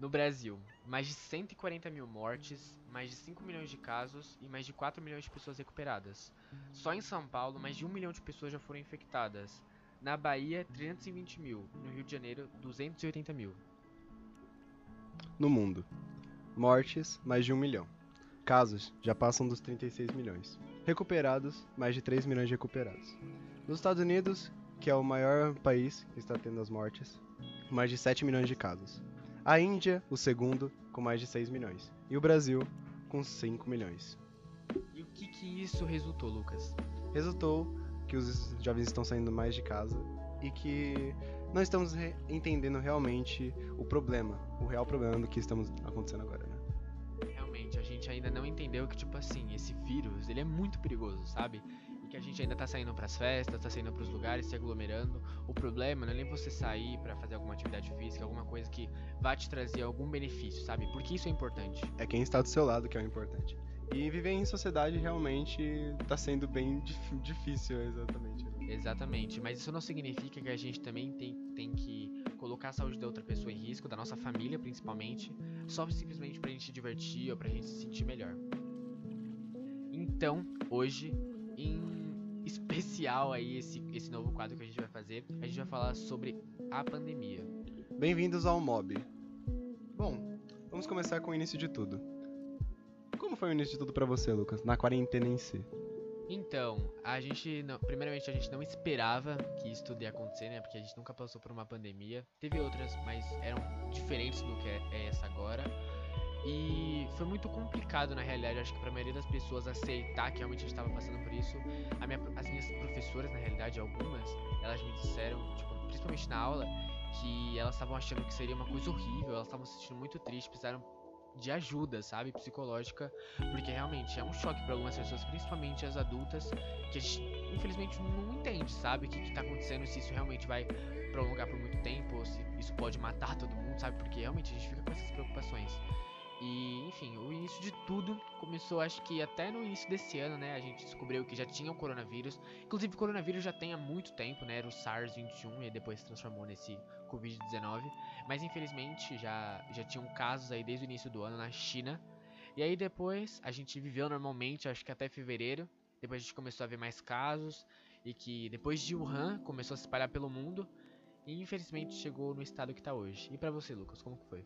No Brasil, mais de 140 mil mortes, mais de 5 milhões de casos e mais de 4 milhões de pessoas recuperadas. Só em São Paulo, mais de 1 milhão de pessoas já foram infectadas. Na Bahia, 320 mil. No Rio de Janeiro, 280 mil. No mundo, mortes, mais de 1 milhão. Casos já passam dos 36 milhões. Recuperados, mais de 3 milhões de recuperados. Nos Estados Unidos, que é o maior país que está tendo as mortes, mais de 7 milhões de casos. A Índia, o segundo, com mais de 6 milhões. E o Brasil, com 5 milhões. E o que que isso resultou, Lucas? Resultou que os jovens estão saindo mais de casa e que não estamos re- entendendo realmente o problema, o real problema do que estamos acontecendo agora, né? Realmente, a gente ainda não entendeu que, tipo assim, esse vírus, ele é muito perigoso, sabe? Que a gente ainda tá saindo pras festas, tá saindo pros lugares, se aglomerando. O problema não é nem você sair pra fazer alguma atividade física, alguma coisa que vá te trazer algum benefício, sabe? Porque isso é importante. É quem está do seu lado que é o importante. E viver em sociedade realmente está sendo bem dif- difícil, exatamente. Exatamente, mas isso não significa que a gente também tem, tem que colocar a saúde da outra pessoa em risco, da nossa família principalmente, só simplesmente pra gente se divertir ou pra gente se sentir melhor. Então, hoje, em especial aí esse, esse novo quadro que a gente vai fazer, a gente vai falar sobre a pandemia. Bem-vindos ao Mob. Bom, vamos começar com o início de tudo. Como foi o início de tudo pra você, Lucas, na quarentena em si? Então, a gente, não, primeiramente, a gente não esperava que isso tudo ia acontecer, né? Porque a gente nunca passou por uma pandemia. Teve outras, mas eram diferentes do que é essa agora. E foi muito complicado, na realidade, acho que pra maioria das pessoas aceitar que realmente a gente tava passando por isso. A minha- as minhas professoras, na realidade, algumas, elas me disseram, tipo, principalmente na aula, que elas estavam achando que seria uma coisa horrível, elas estavam se sentindo muito tristes, precisaram de ajuda, sabe, psicológica, porque realmente é um choque para algumas pessoas, principalmente as adultas, que a gente infelizmente não entende, sabe, o que, que tá acontecendo, se isso realmente vai prolongar por muito tempo, ou se isso pode matar todo mundo, sabe, porque realmente a gente fica com essas preocupações. E, enfim, o início de tudo começou, acho que até no início desse ano, né? A gente descobriu que já tinha o coronavírus. Inclusive, o coronavírus já tem há muito tempo, né? Era o SARS-21 e depois se transformou nesse Covid-19. Mas, infelizmente, já, já tinham casos aí desde o início do ano na China. E aí, depois, a gente viveu normalmente, acho que até fevereiro. Depois a gente começou a ver mais casos. E que depois de Wuhan começou a se espalhar pelo mundo. E, infelizmente, chegou no estado que tá hoje. E pra você, Lucas, como que foi?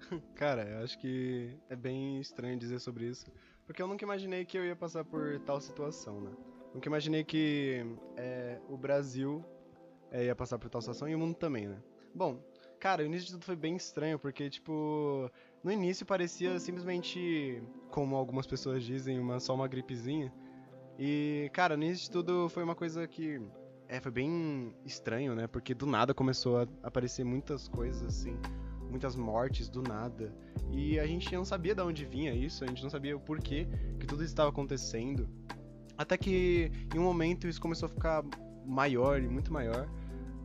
Cara, eu acho que é bem estranho dizer sobre isso, porque eu nunca imaginei que eu ia passar por tal situação, né? Nunca imaginei que é, o Brasil é, ia passar por tal situação e o mundo também, né? Bom, cara, o início de tudo foi bem estranho, porque, tipo, no início parecia simplesmente, como algumas pessoas dizem, uma, só uma gripezinha. E, cara, no início de tudo foi uma coisa que é, foi bem estranho, né? Porque do nada começou a aparecer muitas coisas assim muitas mortes do nada. E a gente não sabia de onde vinha isso, a gente não sabia o porquê que tudo estava acontecendo. Até que em um momento isso começou a ficar maior e muito maior.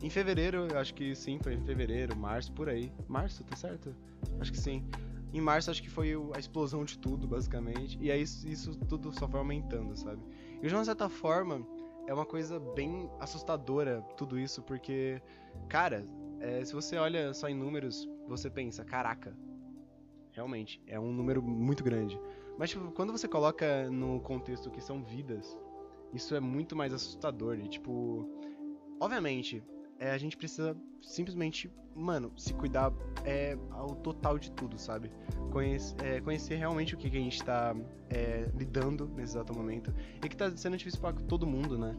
Em fevereiro, eu acho que sim, foi em fevereiro, março, por aí. Março, tá certo? Acho que sim. Em março acho que foi a explosão de tudo, basicamente. E aí isso tudo só foi aumentando, sabe? E de uma certa forma, é uma coisa bem assustadora tudo isso, porque, cara, é, se você olha só em números, você pensa, caraca, realmente, é um número muito grande. Mas tipo, quando você coloca no contexto que são vidas, isso é muito mais assustador. E tipo, obviamente, é, a gente precisa simplesmente, mano, se cuidar é ao total de tudo, sabe? Conhece- é, conhecer realmente o que, que a gente tá é, lidando nesse exato momento. E que tá sendo difícil pra todo mundo, né?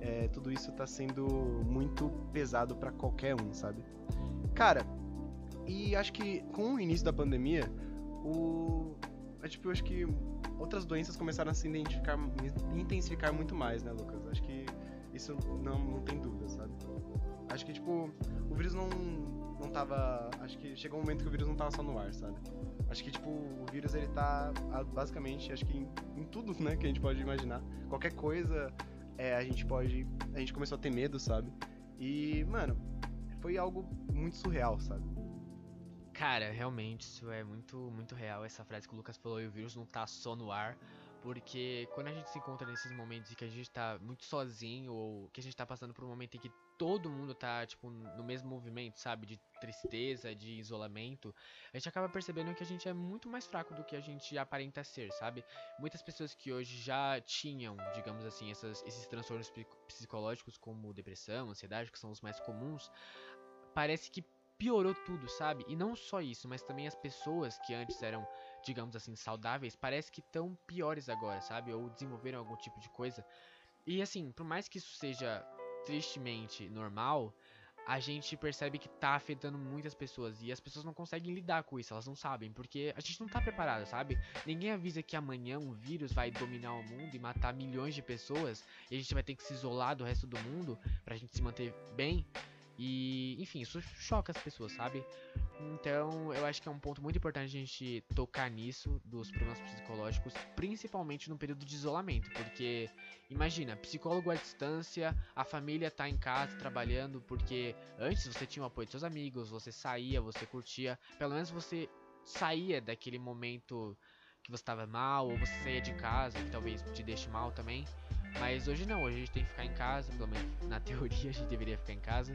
É, tudo isso tá sendo muito pesado pra qualquer um, sabe? Cara, e acho que com o início da pandemia, o. é, tipo, eu acho que outras doenças começaram a se identificar, intensificar muito mais, né, Lucas? Acho que isso não, não tem dúvida, sabe? Acho que, tipo, o vírus não, não tava. Acho que chegou um momento que o vírus não tava só no ar, sabe? Acho que, tipo, o vírus ele tá basicamente, acho que em, em tudo, né, que a gente pode imaginar. Qualquer coisa, é, a gente pode. A gente começou a ter medo, sabe? E, mano, foi algo muito surreal, sabe? Cara, realmente, isso é muito, muito real, essa frase que o Lucas falou, e o vírus não tá só no ar, Porque quando a gente se encontra nesses momentos em que a gente tá muito sozinho, ou que a gente tá passando por um momento em que todo mundo tá, tipo, no mesmo movimento, sabe? De tristeza, de isolamento, a gente acaba percebendo que a gente é muito mais fraco do que a gente aparenta ser, sabe? Muitas pessoas que hoje já tinham, digamos assim, essas, esses transtornos psicológicos como depressão, ansiedade, que são os mais comuns, parece que piorou tudo, sabe? E não só isso, mas também as pessoas que antes eram, digamos assim, saudáveis, parece que estão piores agora, sabe? Ou desenvolveram algum tipo de coisa. E assim, por mais que isso seja tristemente normal, a gente percebe que tá afetando muitas pessoas e as pessoas não conseguem lidar com isso, elas não sabem, porque a gente não tá preparado, sabe? Ninguém avisa que amanhã um vírus vai dominar o mundo e matar milhões de pessoas e a gente vai ter que se isolar do resto do mundo pra gente se manter bem. E, enfim, isso choca as pessoas, sabe? Então, eu acho que é um ponto muito importante a gente tocar nisso, dos problemas psicológicos, principalmente no período de isolamento, porque imagina, psicólogo à distância, a família tá em casa trabalhando, porque antes você tinha o apoio de seus amigos, você saía, você curtia, pelo menos você saía daquele momento que você estava mal, ou você saía de casa, que talvez te deixe mal também. Mas hoje não, hoje a gente tem que ficar em casa, pelo menos na teoria a gente deveria ficar em casa.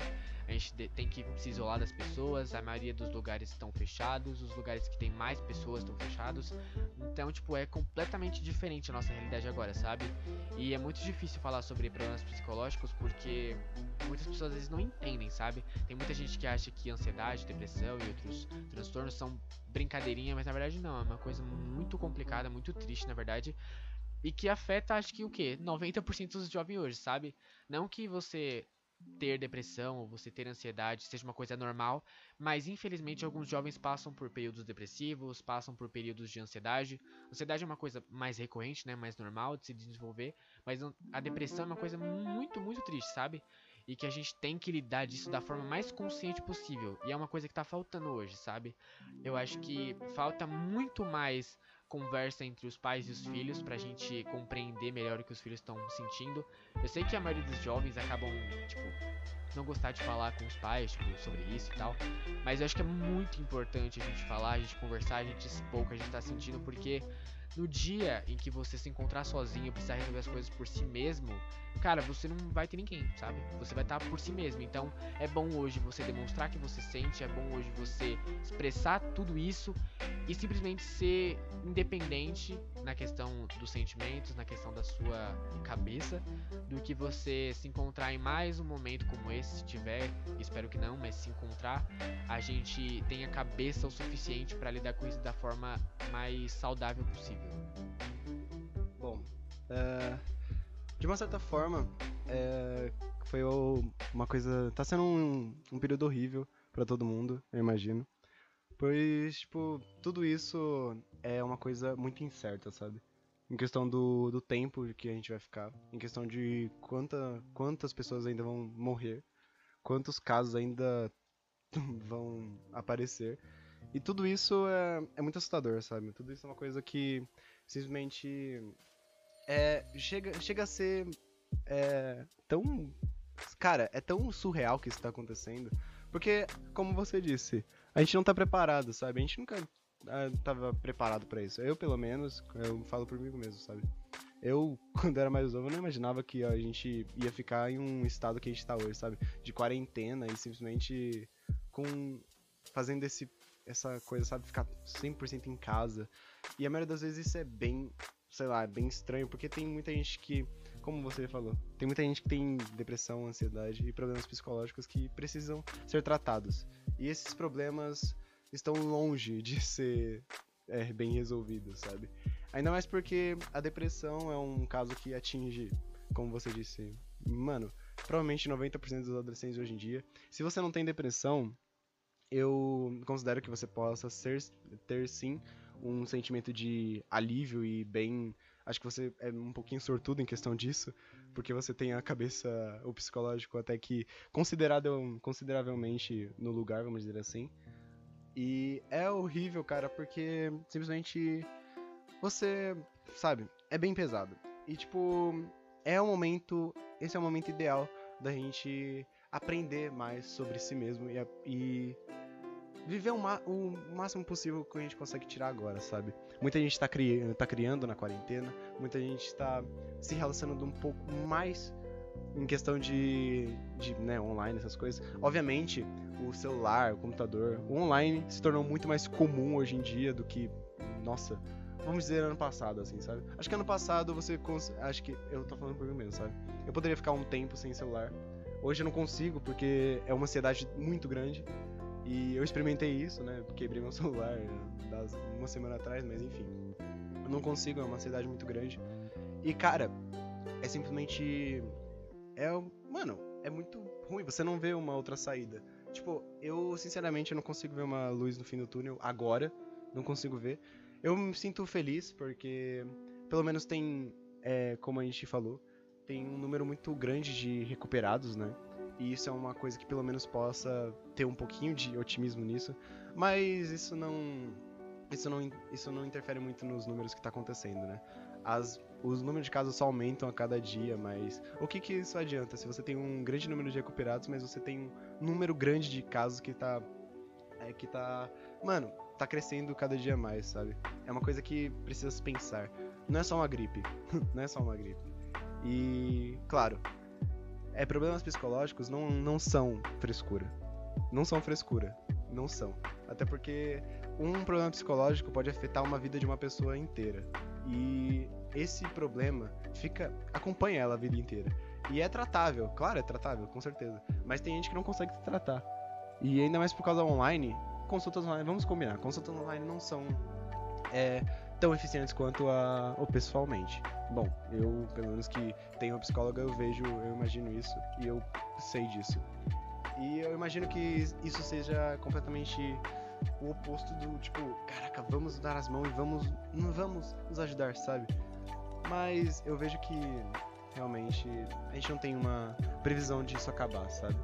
A gente tem que se isolar das pessoas, a maioria dos lugares estão fechados, os lugares que tem mais pessoas estão fechados. Então, tipo, é completamente diferente a nossa realidade agora, sabe? E é muito difícil falar sobre problemas psicológicos porque muitas pessoas às vezes não entendem, sabe? Tem muita gente que acha que ansiedade, depressão e outros transtornos são brincadeirinha, mas na verdade não, é uma coisa muito complicada, muito triste, na verdade. E que afeta, acho que o quê? 90% dos jovens hoje, sabe? Não que você ter depressão ou você ter ansiedade seja uma coisa normal, mas infelizmente alguns jovens passam por períodos depressivos, passam por períodos de ansiedade. Ansiedade é uma coisa mais recorrente, né, mais normal de se desenvolver, mas a depressão é uma coisa muito, muito triste, sabe? E que a gente tem que lidar disso da forma mais consciente possível. E é uma coisa que tá faltando hoje, sabe? Eu acho que falta muito mais conversa entre os pais e os filhos pra gente compreender melhor o que os filhos estão sentindo. Eu sei que a maioria dos jovens acabam, tipo, não gostar de falar com os pais, tipo, sobre isso e tal. Mas eu acho que é muito importante a gente falar, a gente conversar, a gente expor o que a gente tá sentindo, porque no dia em que você se encontrar sozinho e precisar resolver as coisas por si mesmo, cara, você não vai ter ninguém, sabe? Você vai estar por si mesmo. Então, é bom hoje você demonstrar que você sente, é bom hoje você expressar tudo isso e simplesmente ser independente na questão dos sentimentos, na questão da sua cabeça, do que você se encontrar em mais um momento como esse, se tiver, espero que não, mas se encontrar, a gente tenha cabeça o suficiente para lidar com isso da forma mais saudável possível. Bom, é, de uma certa forma, é, foi uma coisa. Tá sendo um, um período horrível para todo mundo, eu imagino. Pois, tipo, tudo isso é uma coisa muito incerta, sabe? Em questão do, do tempo que a gente vai ficar, em questão de quanta, quantas pessoas ainda vão morrer, quantos casos ainda vão aparecer. E tudo isso é, é muito assustador, sabe? Tudo isso é uma coisa que simplesmente é, chega, chega a ser é, tão. Cara, é tão surreal que isso tá acontecendo. Porque, como você disse, a gente não tá preparado, sabe? A gente nunca ah, tava preparado para isso. Eu, pelo menos, eu falo por mim mesmo, sabe? Eu, quando era mais novo, não imaginava que a gente ia ficar em um estado que a gente tá hoje, sabe? De quarentena e simplesmente com fazendo esse essa coisa, sabe, ficar 100% em casa. E a maioria das vezes isso é bem, sei lá, bem estranho, porque tem muita gente que, como você falou, tem muita gente que tem depressão, ansiedade e problemas psicológicos que precisam ser tratados. E esses problemas estão longe de ser é, bem resolvidos, sabe? Ainda mais porque a depressão é um caso que atinge, como você disse, mano, provavelmente 90% dos adolescentes hoje em dia. Se você não tem depressão, eu considero que você possa ser, ter sim um sentimento de alívio e bem. Acho que você é um pouquinho sortudo em questão disso, porque você tem a cabeça, o psicológico até que considerado, consideravelmente no lugar, vamos dizer assim. E é horrível, cara, porque simplesmente você, sabe, é bem pesado. E tipo, é o momento, esse é o momento ideal da gente aprender mais sobre si mesmo e, e viver o, o, máximo possível que a gente consegue tirar agora, sabe? Muita gente tá, cri tá criando na quarentena, muita gente tá se relacionando um pouco mais em questão de, de né, online, essas coisas. Obviamente, o celular, o computador, o online se tornou muito mais comum hoje em dia do que, nossa, vamos dizer ano passado, assim, sabe? Acho que ano passado você. Acho que. Eu tô falando por mim mesmo, sabe? Eu poderia ficar um tempo sem celular. Hoje eu não consigo porque é uma ansiedade muito grande. E eu experimentei isso, né? Quebrei meu celular uma semana atrás, mas enfim. Eu não consigo, é uma ansiedade muito grande. E cara, é simplesmente. É. Mano, é muito ruim. Você não vê uma outra saída. Tipo, eu sinceramente não consigo ver uma luz no fim do túnel agora. Não consigo ver. Eu me sinto feliz porque pelo menos tem, é, como a gente falou, tem um número muito grande de recuperados, né? E isso é uma coisa que pelo menos possa ter um pouquinho de otimismo nisso. Mas isso não. Isso não, isso não interfere muito nos números que está acontecendo, né? As, os números de casos só aumentam a cada dia, mas o que, que isso adianta? Se você tem um grande número de recuperados, mas você tem um número grande de casos que tá. É, que tá. Mano, tá crescendo cada dia mais, sabe? É uma coisa que precisa se pensar. Não é só uma gripe. não é só uma gripe. E, claro, é, problemas psicológicos não, não são frescura. Não são frescura. Não são. Até porque um problema psicológico pode afetar uma vida de uma pessoa inteira. E esse problema fica acompanha ela a vida inteira. E é tratável, claro, é tratável, com certeza. Mas tem gente que não consegue se tratar. E ainda mais por causa online, consultas online, vamos combinar, consultas online não são é, tão eficientes quanto a, o pessoalmente. Bom, eu, pelo menos que tenho uma psicóloga, eu vejo, eu imagino isso e eu sei disso. E eu imagino que isso seja completamente o oposto do tipo, caraca, vamos dar as mãos e vamos, vamos nos ajudar, sabe? Mas eu vejo que realmente a gente não tem uma previsão disso acabar, sabe?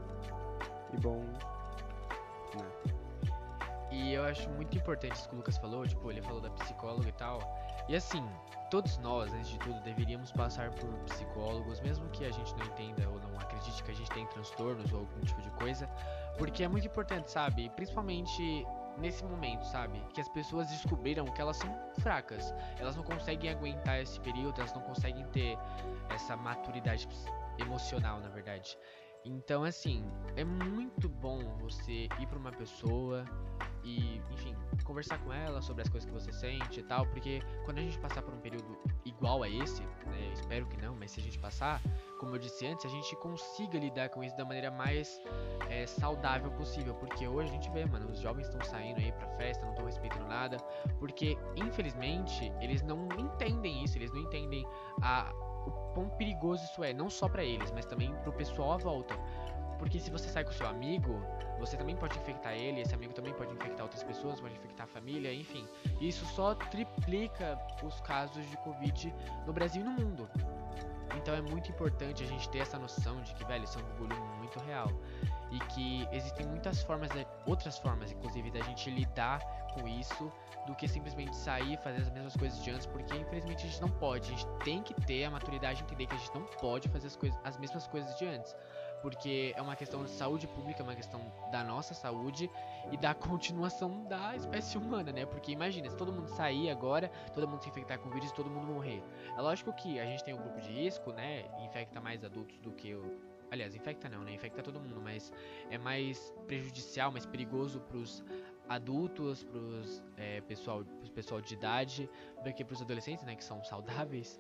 E bom, né? E eu acho muito importante isso que o Lucas falou, tipo, ele falou da psicóloga e tal. E assim, todos nós, antes de tudo, deveríamos passar por psicólogos, mesmo que a gente não entenda ou não acredite que a gente tem transtornos ou algum tipo de coisa, porque é muito importante, sabe? Principalmente nesse momento, sabe? Que as pessoas descobriram que elas são fracas. Elas não conseguem aguentar esse período, elas não conseguem ter essa maturidade emocional, na verdade. Então, assim, é muito bom você ir para uma pessoa e, enfim, conversar com ela sobre as coisas que você sente e tal, porque quando a gente passar por um período igual a esse, né, espero que não, mas se a gente passar, como eu disse antes, a gente consiga lidar com isso da maneira mais é, saudável possível, porque hoje a gente vê, mano, os jovens estão saindo aí pra festa, não estão respeitando nada, porque, infelizmente, eles não entendem isso, eles não entendem a o quão perigoso isso é, não só para eles, mas também pro pessoal à volta. Porque se você sai com seu amigo, você também pode infectar ele, esse amigo também pode infectar outras pessoas, pode infectar a família, enfim. Isso só triplica os casos de Covid no Brasil e no mundo. Então é muito importante a gente ter essa noção de que, velho, isso é um bagulho muito real. E que existem muitas formas, outras formas, inclusive, da gente lidar com isso do que simplesmente sair e fazer as mesmas coisas de antes, porque infelizmente a gente não pode. A gente tem que ter a maturidade de entender que a gente não pode fazer as, coisas, as mesmas coisas de antes. Porque é uma questão de saúde pública, é uma questão da nossa saúde e da continuação da espécie humana, né? Porque imagina, se todo mundo sair agora, todo mundo se infectar com vírus e todo mundo morrer. É lógico que a gente tem um grupo de risco, né? Infecta mais adultos do que o. Aliás, infecta não, né? Infecta todo mundo, mas é mais prejudicial, mais perigoso pros adultos, pros, é, pessoal, pros pessoal de idade, do que pros adolescentes, né, que são saudáveis.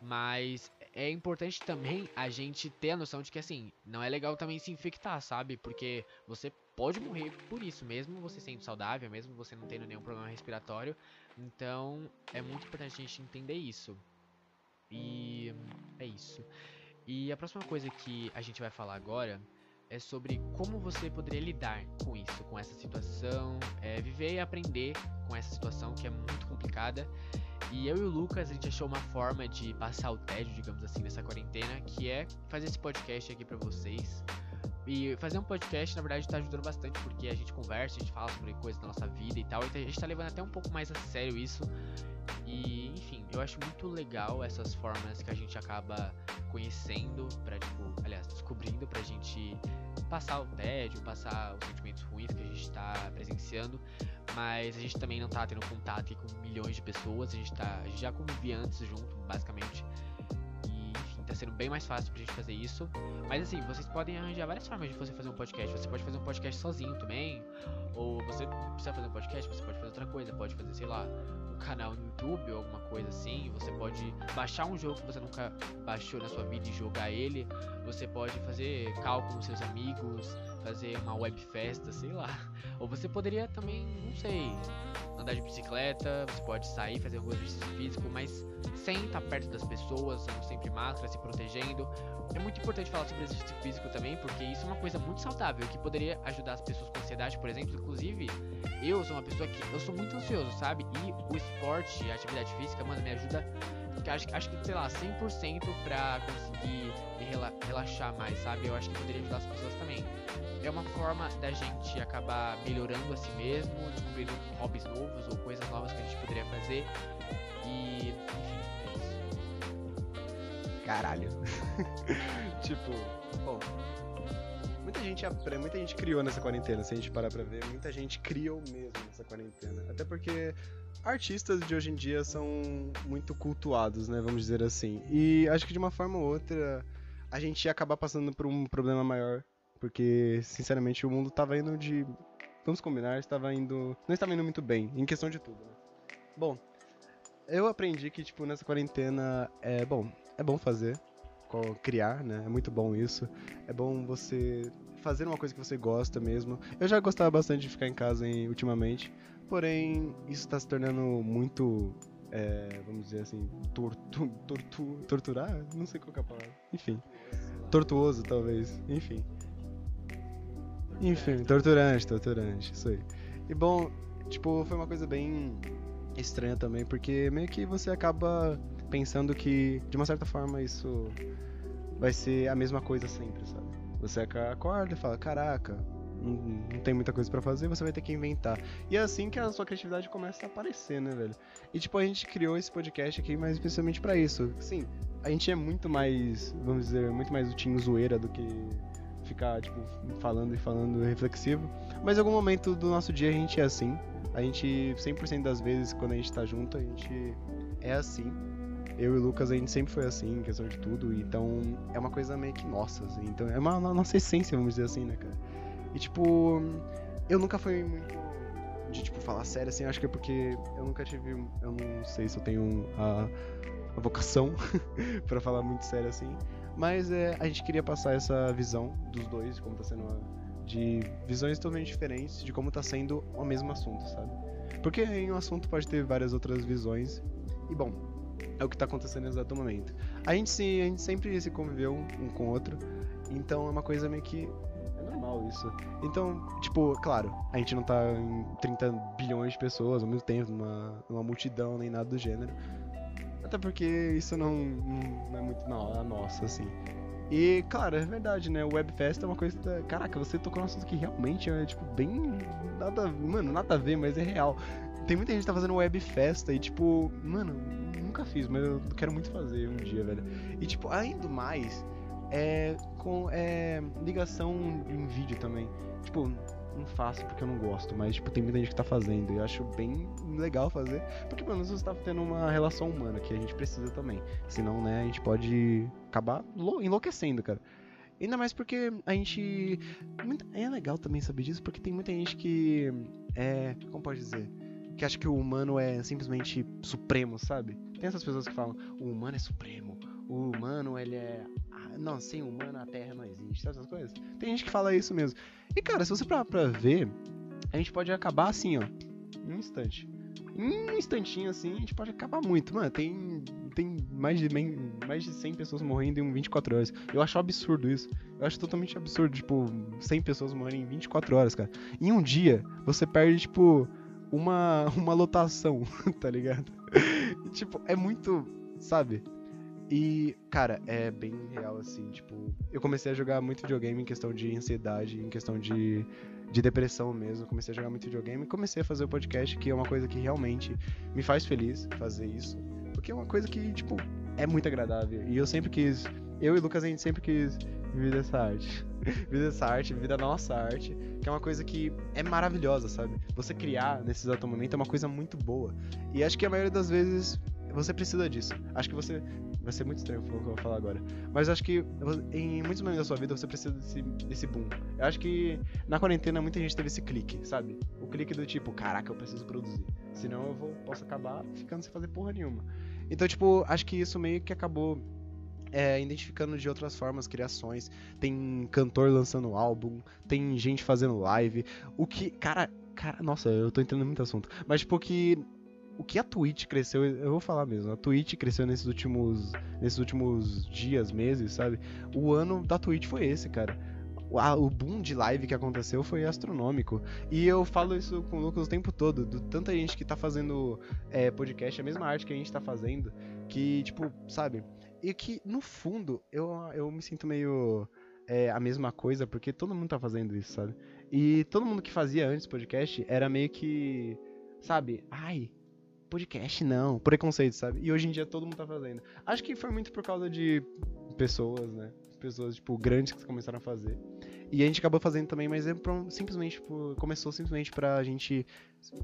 Mas é importante também a gente ter a noção de que, assim, não é legal também se infectar, sabe? Porque você pode morrer por isso, mesmo você sendo saudável, mesmo você não tendo nenhum problema respiratório. Então, é muito importante a gente entender isso. E é isso. E a próxima coisa que a gente vai falar agora é sobre como você poderia lidar com isso, com essa situação, é, viver e aprender com essa situação que é muito complicada. E eu e o Lucas, a gente achou uma forma de passar o tédio, digamos assim, nessa quarentena, que é fazer esse podcast aqui para vocês, E fazer um podcast, na verdade, tá ajudando bastante, porque a gente conversa, a gente fala sobre coisas da nossa vida e tal. Então a gente tá levando até um pouco mais a sério isso. E, enfim, eu acho muito legal essas formas que a gente acaba conhecendo, pra, tipo, aliás, descobrindo pra gente passar o tédio, passar os sentimentos ruins que a gente tá presenciando. Mas a gente também não tá tendo contato com milhões de pessoas, a gente, tá, a gente já convivia antes junto, basicamente tá sendo bem mais fácil pra gente fazer isso. Mas assim, vocês podem arranjar várias formas de você fazer um podcast. Você pode fazer um podcast sozinho também. Ou você precisa fazer um podcast, você pode fazer outra coisa. Pode fazer, sei lá, um canal no YouTube ou alguma coisa assim. Você pode baixar um jogo que você nunca baixou na sua vida e jogar ele. Você pode fazer cálculo com seus amigos, fazer uma web festa, sei lá. Ou você poderia também, não sei, andar de bicicleta, você pode sair, fazer algum exercício físico, mas sem estar perto das pessoas, usando sempre máscara, se protegendo. É muito importante falar sobre exercício físico também, porque isso é uma coisa muito saudável que poderia ajudar as pessoas com ansiedade, por exemplo. Inclusive, eu sou uma pessoa que eu sou muito ansioso, sabe? E o esporte, a atividade física, mano, me ajuda acho, acho que, sei lá, 100% pra conseguir me relaxar mais, sabe? Eu acho que poderia ajudar as pessoas também. É uma forma da gente acabar melhorando a si mesmo, descobrindo hobbies novos ou coisas novas que a gente poderia fazer. E, enfim, é isso. Caralho. tipo, bom. Muita gente, muita gente criou nessa quarentena, se a gente parar pra ver. Muita gente criou mesmo nessa quarentena. Até porque artistas de hoje em dia são muito cultuados, né? Vamos dizer assim. E acho que de uma forma ou outra a gente ia acabar passando por um problema maior. Porque, sinceramente, o mundo tava indo de. Vamos combinar, estava indo. Não estava indo muito bem, em questão de tudo, né? Bom, eu aprendi que, tipo, nessa quarentena é bom. É bom fazer, criar, né? É muito bom isso. É bom você fazer uma coisa que você gosta mesmo. Eu já gostava bastante de ficar em casa hein, ultimamente, porém isso está se tornando muito, é, vamos dizer assim, tortu, tortu, torturar? Não sei qual é a palavra. Enfim, tortuoso talvez. Enfim. Enfim, torturante, torturante, isso aí. E bom, tipo, foi uma coisa bem estranha também, porque meio que você acaba pensando que, de uma certa forma, isso vai ser a mesma coisa sempre, sabe? Você acorda e fala, caraca, não, tem muita coisa para fazer, você vai ter que inventar. E é assim que a sua criatividade começa a aparecer, né, velho? E tipo, a gente criou esse podcast aqui mais especialmente para isso. Sim, a gente é muito mais, vamos dizer, muito mais o time zoeira do que ficar, tipo, falando e falando reflexivo. Mas em algum momento do nosso dia a gente é assim. A gente, 100% das vezes, quando a gente tá junto, a gente é assim eu e o Lucas, a gente sempre foi assim, em questão de tudo. Então, é uma coisa meio que nossa, assim. Então, é uma, uma nossa essência, vamos dizer assim, né, cara? E, tipo, eu nunca fui muito de, tipo, falar sério, assim. Acho que é porque eu nunca tive... Eu não sei se eu tenho a, a vocação para falar muito sério, assim. Mas é, a gente queria passar essa visão dos dois, como tá sendo... De visões totalmente diferentes de como tá sendo o mesmo assunto, sabe? Porque em um assunto pode ter várias outras visões. E, bom, é o que está acontecendo no exato momento. A gente, se, a gente sempre se conviveu um com o outro, então é uma coisa meio que. É normal isso. Então, tipo, claro, a gente não tá em 30 bilhões de pessoas ao mesmo tempo, numa, numa multidão nem nada do gênero. Até porque isso não, não é muito na nossa, assim. E, claro, é verdade, né? O Webfest é uma coisa. Da... Caraca, você tocou num assunto que realmente é, tipo, bem. Nada. Mano, nada a ver, mas é real. Tem muita gente que tá fazendo Webfesta e, tipo, mano, nunca fiz, mas eu quero muito fazer um dia, velho. E tipo, ainda mais, é com é, ligação em vídeo também. Tipo, não faço porque eu não gosto, mas tipo, tem muita gente que tá fazendo e eu acho bem legal fazer, porque pelo menos você tá tendo uma relação humana que a gente precisa também. Senão, né, a gente pode acabar enlouquecendo, cara. Ainda mais porque a gente. É legal também saber disso, porque tem muita gente que. É. Como pode dizer? Que acha que o humano é simplesmente supremo, sabe? Tem essas pessoas que falam, o humano é supremo, o humano, ele é. Não, sem humano a Terra não existe, sabe essas coisas? Tem gente que fala isso mesmo. E cara, se você parar pra ver, a gente pode acabar assim, ó. Em um instante. Em um instantinho assim, a gente pode acabar muito. Mano, tem, tem mais, de, mais de 100 pessoas morrendo em 24 horas. Eu acho absurdo isso. Eu acho totalmente absurdo, tipo, 100 pessoas morrendo em 24 horas, cara. Em um dia, você perde, tipo, uma, uma lotação, tá ligado? tipo, é muito, sabe? E, cara, é bem real, assim, tipo, eu comecei a jogar muito videogame em questão de ansiedade, em questão de, de depressão mesmo. Comecei a jogar muito videogame e comecei a fazer o podcast, que é uma coisa que realmente me faz feliz fazer isso. Porque é uma coisa que, tipo, é muito agradável. E eu sempre quis, eu e o Lucas, a gente sempre quis viver dessa arte. viver dessa arte, viver da nossa arte, que é uma coisa que é maravilhosa, sabe? Você criar nesse exato momento é uma coisa muito boa. E acho que a maioria das vezes você precisa disso. Acho que você. Vai ser muito estranho o que eu vou falar agora. Mas acho que em muitos momentos da sua vida você precisa desse, desse boom. Eu acho que na quarentena muita gente teve esse clique, sabe? O clique do tipo, caraca, eu preciso produzir. Senão eu vou, posso acabar ficando sem fazer porra nenhuma. Então, tipo, acho que isso meio que acabou é, identificando de outras formas criações. Tem cantor lançando álbum, tem gente fazendo live. O que, cara, cara, nossa, eu tô entendendo muito assunto. Mas, tipo, que o que a Twitch cresceu, eu vou falar mesmo, a Twitch cresceu nesses últimos, nesses últimos dias, meses, sabe? O ano da Twitch foi esse, cara. O boom de live que aconteceu foi astronômico. E eu falo isso com o Lucas o tempo todo, do tanta gente que tá fazendo é, podcast, a mesma arte que a gente tá fazendo, que, tipo, sabe? E que, no fundo, eu, eu me sinto meio é, a mesma coisa, porque todo mundo tá fazendo isso, sabe? E todo mundo que fazia antes podcast era meio que, sabe? Ai, podcast não, preconceito, sabe? E hoje em dia todo mundo tá fazendo. Acho que foi muito por causa de pessoas, né? Pessoas, tipo, grandes que começaram a fazer. E a gente acabou fazendo também, mas é pra, simplesmente, tipo, começou simplesmente pra gente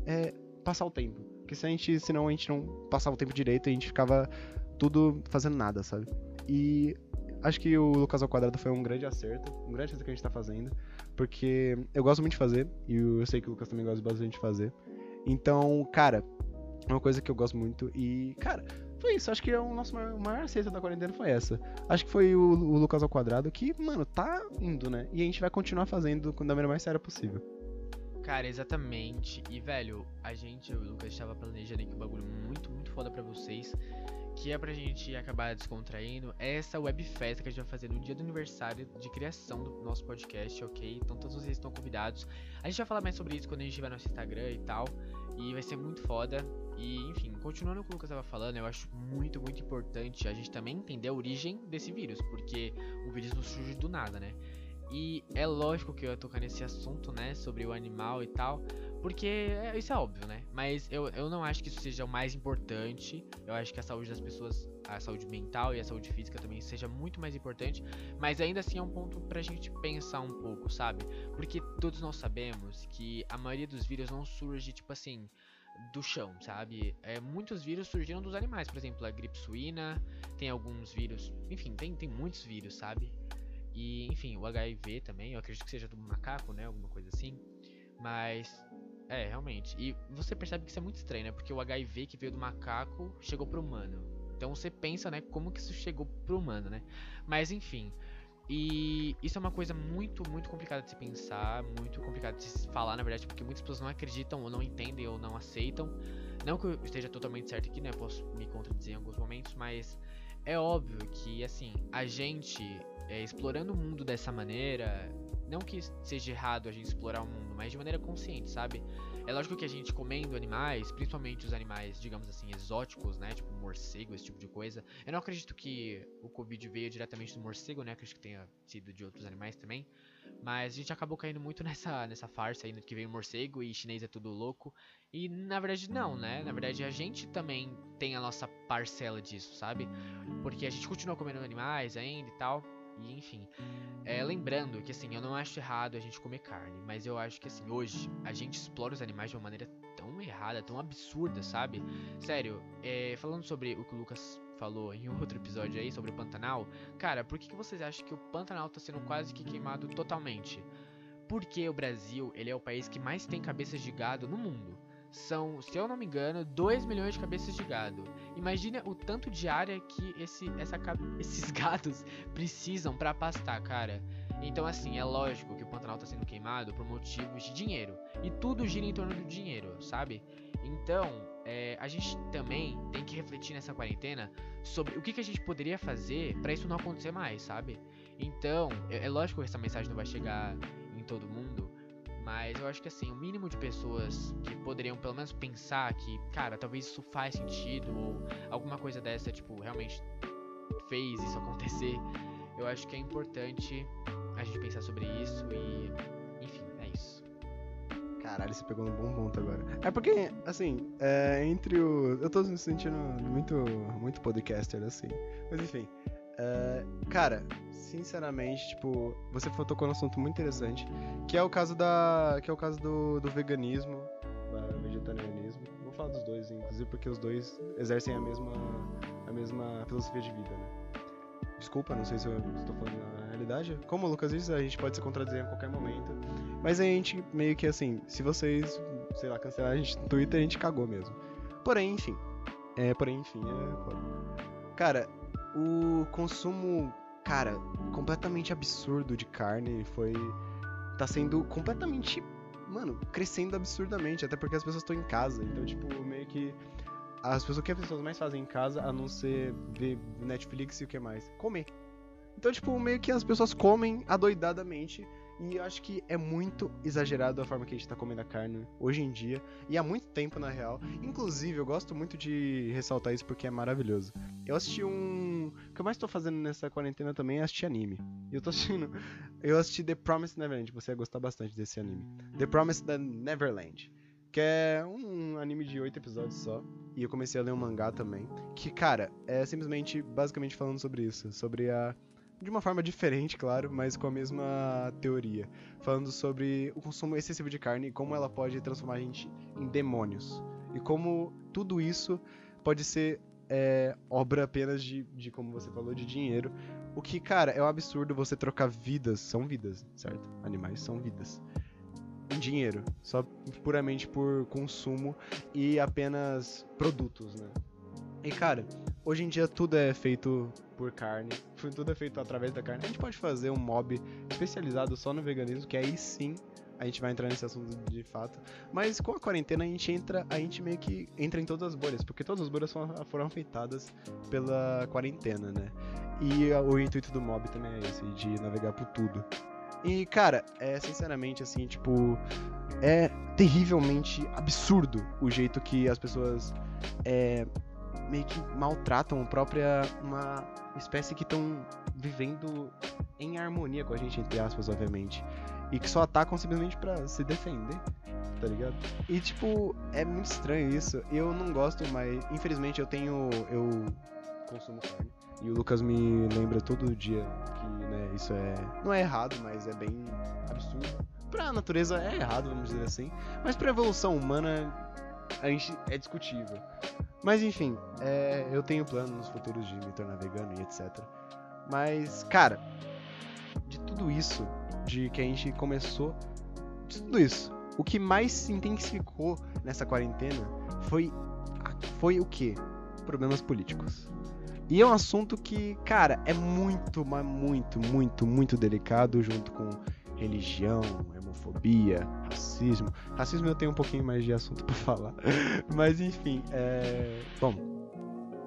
é, passar o tempo. Porque se a gente, senão a gente não passava o tempo direito, a gente ficava tudo fazendo nada, sabe? E acho que o Lucas ao Quadrado foi um grande acerto, um grande acerto que a gente tá fazendo, porque eu gosto muito de fazer, e eu sei que o Lucas também gosta bastante de fazer. Então, cara, é uma coisa que eu gosto muito. E, cara, foi isso. Acho que o nosso maior, maior cesta da quarentena foi essa. Acho que foi o, o, Lucas ao quadrado que, mano, tá indo, né? E a gente vai continuar fazendo da maneira mais séria possível. Cara, exatamente. E, velho, a gente, o Lucas, estava planejando aqui um bagulho muito, muito foda pra vocês. Que é pra gente acabar descontraindo. É essa web festa que a gente vai fazer no dia do aniversário de criação do nosso podcast, ok? Então todos vocês estão convidados. A gente vai falar mais sobre isso quando a gente tiver no nosso Instagram e tal. E vai ser muito foda. E, enfim, continuando com o que eu estava falando, eu acho muito, muito importante a gente também entender a origem desse vírus, porque o vírus não surge do nada, né? E é lógico que eu ia tocar nesse assunto, né, sobre o animal e tal, porque é, isso é óbvio, né? Mas eu, eu não acho que isso seja o mais importante. Eu acho que a saúde das pessoas, a saúde mental e a saúde física também seja muito mais importante. Mas ainda assim é um ponto pra gente pensar um pouco, sabe? Porque todos nós sabemos que a maioria dos vírus não surge, tipo assim, do chão, sabe? É, muitos vírus surgiram dos animais, por exemplo, a gripe suína, tem alguns vírus, enfim, tem, tem muitos vírus, sabe? E, enfim, o HIV também, eu acredito que seja do macaco, né? Alguma coisa assim. Mas, é, realmente. E você percebe que isso é muito estranho, né? Porque o HIV que veio do macaco chegou pro humano. Então você pensa, né, como que isso chegou pro humano, né? Mas, enfim. E isso é uma coisa muito, muito complicada de se pensar, muito complicada de se falar, na verdade, porque muitas pessoas não acreditam ou não entendem ou não aceitam. Não que eu esteja totalmente certo aqui, né? Posso me contradizer em alguns momentos, mas é óbvio que, assim, a gente é, explorando o mundo dessa maneira, não que seja errado a gente explorar o mundo, mas de maneira consciente, sabe? É lógico que a gente comendo animais, principalmente os animais, digamos assim, exóticos, né? Tipo morcego, esse tipo de coisa. Eu não acredito que o Covid veio diretamente do morcego, né? Acredito que tenha sido de outros animais também. Mas a gente acabou caindo muito nessa, nessa farsa aí que veio morcego e chinês é tudo louco. E na verdade não, né? Na verdade a gente também tem a nossa parcela disso, sabe? Porque a gente continua comendo animais ainda e tal. E enfim, é, lembrando que assim, eu não acho errado a gente comer carne, mas eu acho que assim, hoje a gente explora os animais de uma maneira tão errada, tão absurda, sabe? Sério, é, falando sobre o que o Lucas falou em outro episódio aí sobre o Pantanal, cara, por que, que vocês acham que o Pantanal tá sendo quase que queimado totalmente? Porque o Brasil, ele é o país que mais tem cabeças de gado no mundo são, se eu não me engano, 2 milhões de cabeças de gado. Imagina o tanto de área que esse, essa, esses gados precisam para pastar, cara. Então, assim, é lógico que o Pantanal tá sendo queimado por motivos de dinheiro. E tudo gira em torno do dinheiro, sabe? Então, é, a gente também tem que refletir nessa quarentena sobre o que, que a gente poderia fazer para isso não acontecer mais, sabe? Então, é, é lógico que essa mensagem não vai chegar em todo mundo, mas eu acho que assim, o mínimo de pessoas que poderiam pelo menos pensar que, cara, talvez isso faz sentido, ou alguma coisa dessa, tipo, realmente fez isso acontecer, eu acho que é importante a gente pensar sobre isso e. Enfim, é isso. Caralho, você pegou um bom ponto agora. É porque, assim, é, entre o. Eu tô me sentindo muito, muito podcaster, assim. Mas enfim. É, cara, sinceramente, tipo, você tocou num assunto muito interessante. Que é o caso da. Que é o caso do, do veganismo, do vegetarianismo. Vou falar dos dois, inclusive, porque os dois exercem a mesma, a mesma filosofia de vida, né? Desculpa, não sei se eu estou falando na realidade. Como o Lucas disse, a gente pode se contradizer a qualquer momento. Mas a gente meio que assim, se vocês, sei lá, cancelarem a gente no Twitter, a gente cagou mesmo. Porém, enfim. É, porém, enfim, é. Cara, o consumo, cara, completamente absurdo de carne foi. tá sendo completamente. Mano, crescendo absurdamente, até porque as pessoas estão em casa. Então, tipo, meio que. As pessoas o que as pessoas mais fazem em casa, a não ser ver Netflix e o que mais? Comer. Então, tipo, meio que as pessoas comem adoidadamente. E eu acho que é muito exagerado a forma que a gente tá comendo a carne hoje em dia. E há muito tempo, na real. Inclusive, eu gosto muito de ressaltar isso porque é maravilhoso. Eu assisti um. O que eu mais tô fazendo nessa quarentena também é assistir anime. Eu tô assistindo. Eu assisti The Promised Neverland. Você ia gostar bastante desse anime. The Promised Neverland. Que é um anime de oito episódios só. E eu comecei a ler um mangá também. Que, cara, é simplesmente, basicamente falando sobre isso. Sobre a de uma forma diferente, claro, mas com a mesma teoria, falando sobre o consumo excessivo de carne e como ela pode transformar a gente em demônios. E como tudo isso pode ser é, obra apenas de, de, como você falou, de dinheiro. O que, cara, é um absurdo você trocar vidas, são vidas, certo? Animais são vidas. Em dinheiro, só puramente por consumo e apenas produtos, né? E cara, hoje em dia tudo é feito por carne, tudo é feito através da carne. A gente pode fazer um mob especializado só no veganismo, que aí sim a gente vai entrar nesse assunto de fato. Mas com a quarentena a gente entra, a gente meio que entra em todas as bolhas, porque todas as bolhas foram afetadas pela quarentena, né? E o intuito do mob também é esse, de navegar por tudo. E, cara, é sinceramente assim, tipo, é terrivelmente absurdo o jeito que as pessoas é, meio que maltratam a própria uma espécie que estão vivendo em harmonia com a gente, entre aspas, obviamente. E que só atacam simplesmente para se defender, tá ligado? E tipo, é muito estranho isso. Eu não gosto, mas infelizmente eu tenho. Eu consumo carne. E o Lucas me lembra todo dia que, né, isso é. Não é errado, mas é bem absurdo. Pra natureza é errado, vamos dizer assim. Mas pra evolução humana, a gente é discutível. Mas enfim, é, eu tenho planos nos futuros de me tornar vegano e etc. Mas, cara, de tudo isso, de que a gente começou, de tudo isso, o que mais se intensificou nessa quarentena foi, foi o que? Problemas políticos. E é um assunto que, cara, é muito, mas muito, muito, muito delicado junto com religião, homofobia, racismo. Racismo eu tenho um pouquinho mais de assunto para falar. Mas enfim, é... bom,